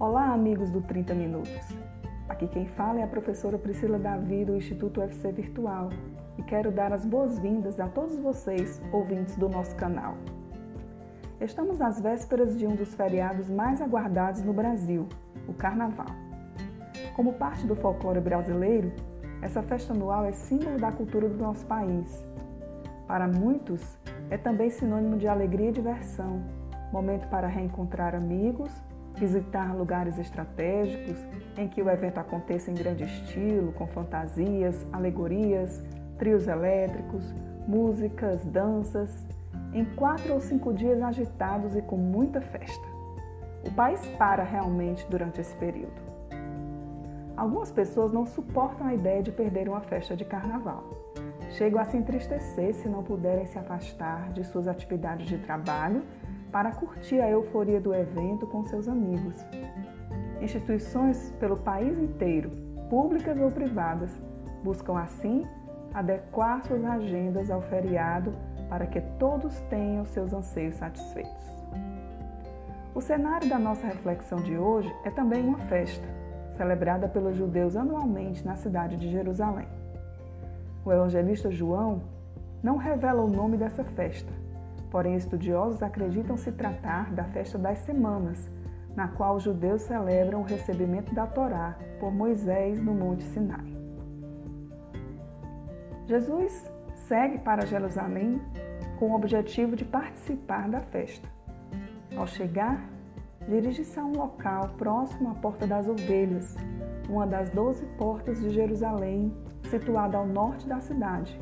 Olá, amigos do 30 Minutos. Aqui quem fala é a professora Priscila Davi do Instituto UFC Virtual e quero dar as boas-vindas a todos vocês, ouvintes do nosso canal. Estamos às vésperas de um dos feriados mais aguardados no Brasil, o Carnaval. Como parte do folclore brasileiro, essa festa anual é símbolo da cultura do nosso país. Para muitos, é também sinônimo de alegria e diversão, momento para reencontrar amigos visitar lugares estratégicos em que o evento aconteça em grande estilo, com fantasias, alegorias, trios elétricos, músicas, danças, em quatro ou cinco dias agitados e com muita festa. O país para realmente durante esse período. Algumas pessoas não suportam a ideia de perder uma festa de carnaval. Chegam a se entristecer se não puderem se afastar de suas atividades de trabalho para curtir a euforia do evento com seus amigos. Instituições pelo país inteiro, públicas ou privadas, buscam assim adequar suas agendas ao feriado para que todos tenham seus anseios satisfeitos. O cenário da nossa reflexão de hoje é também uma festa, celebrada pelos judeus anualmente na cidade de Jerusalém. O evangelista João não revela o nome dessa festa, Porém, estudiosos acreditam se tratar da festa das semanas, na qual os judeus celebram o recebimento da Torá por Moisés no Monte Sinai. Jesus segue para Jerusalém com o objetivo de participar da festa. Ao chegar, dirige-se a um local próximo à Porta das Ovelhas, uma das doze portas de Jerusalém, situada ao norte da cidade,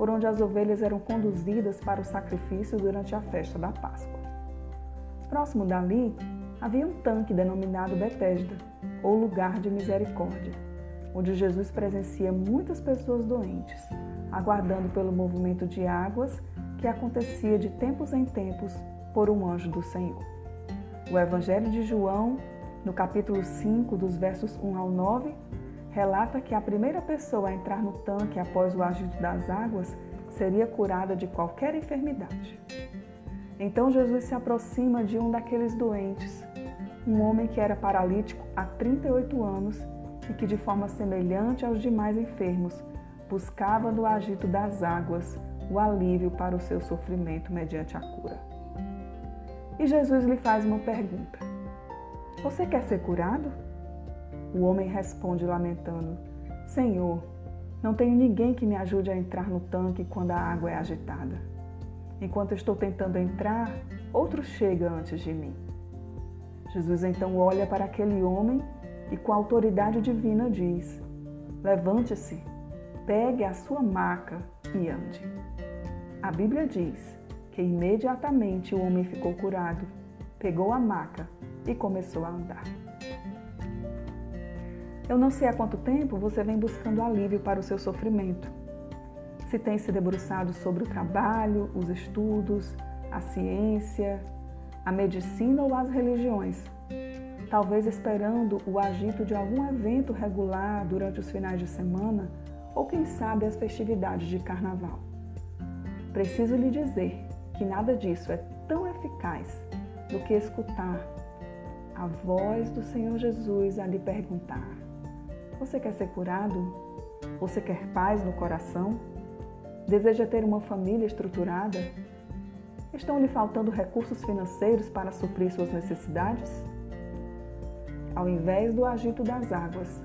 por onde as ovelhas eram conduzidas para o sacrifício durante a festa da Páscoa. Próximo dali havia um tanque denominado Betesda, ou lugar de misericórdia, onde Jesus presencia muitas pessoas doentes, aguardando pelo movimento de águas que acontecia de tempos em tempos por um anjo do Senhor. O Evangelho de João, no capítulo 5, dos versos 1 ao 9, relata que a primeira pessoa a entrar no tanque após o agito das águas seria curada de qualquer enfermidade. Então Jesus se aproxima de um daqueles doentes, um homem que era paralítico há 38 anos e que, de forma semelhante aos demais enfermos, buscava no agito das águas o alívio para o seu sofrimento mediante a cura. E Jesus lhe faz uma pergunta: Você quer ser curado? O homem responde lamentando: Senhor, não tenho ninguém que me ajude a entrar no tanque quando a água é agitada. Enquanto estou tentando entrar, outro chega antes de mim. Jesus então olha para aquele homem e, com autoridade divina, diz: Levante-se, pegue a sua maca e ande. A Bíblia diz que imediatamente o homem ficou curado, pegou a maca e começou a andar. Eu não sei há quanto tempo você vem buscando alívio para o seu sofrimento. Se tem se debruçado sobre o trabalho, os estudos, a ciência, a medicina ou as religiões, talvez esperando o agito de algum evento regular durante os finais de semana ou, quem sabe, as festividades de carnaval. Preciso lhe dizer que nada disso é tão eficaz do que escutar a voz do Senhor Jesus a lhe perguntar: você quer ser curado? Você quer paz no coração? Deseja ter uma família estruturada? Estão lhe faltando recursos financeiros para suprir suas necessidades? Ao invés do agito das águas,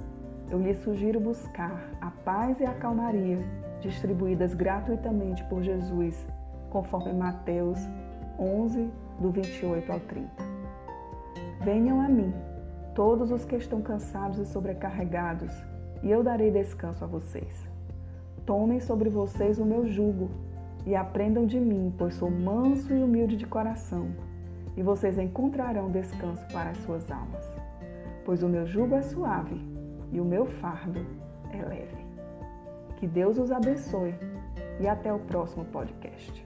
eu lhe sugiro buscar a paz e a calmaria distribuídas gratuitamente por Jesus, conforme Mateus 11, do 28 ao 30. Venham a mim todos os que estão cansados e sobrecarregados, e eu darei descanso a vocês. Tomem sobre vocês o meu jugo e aprendam de mim, pois sou manso e humilde de coração, e vocês encontrarão descanso para as suas almas. Pois o meu jugo é suave e o meu fardo é leve. Que Deus os abençoe e até o próximo podcast.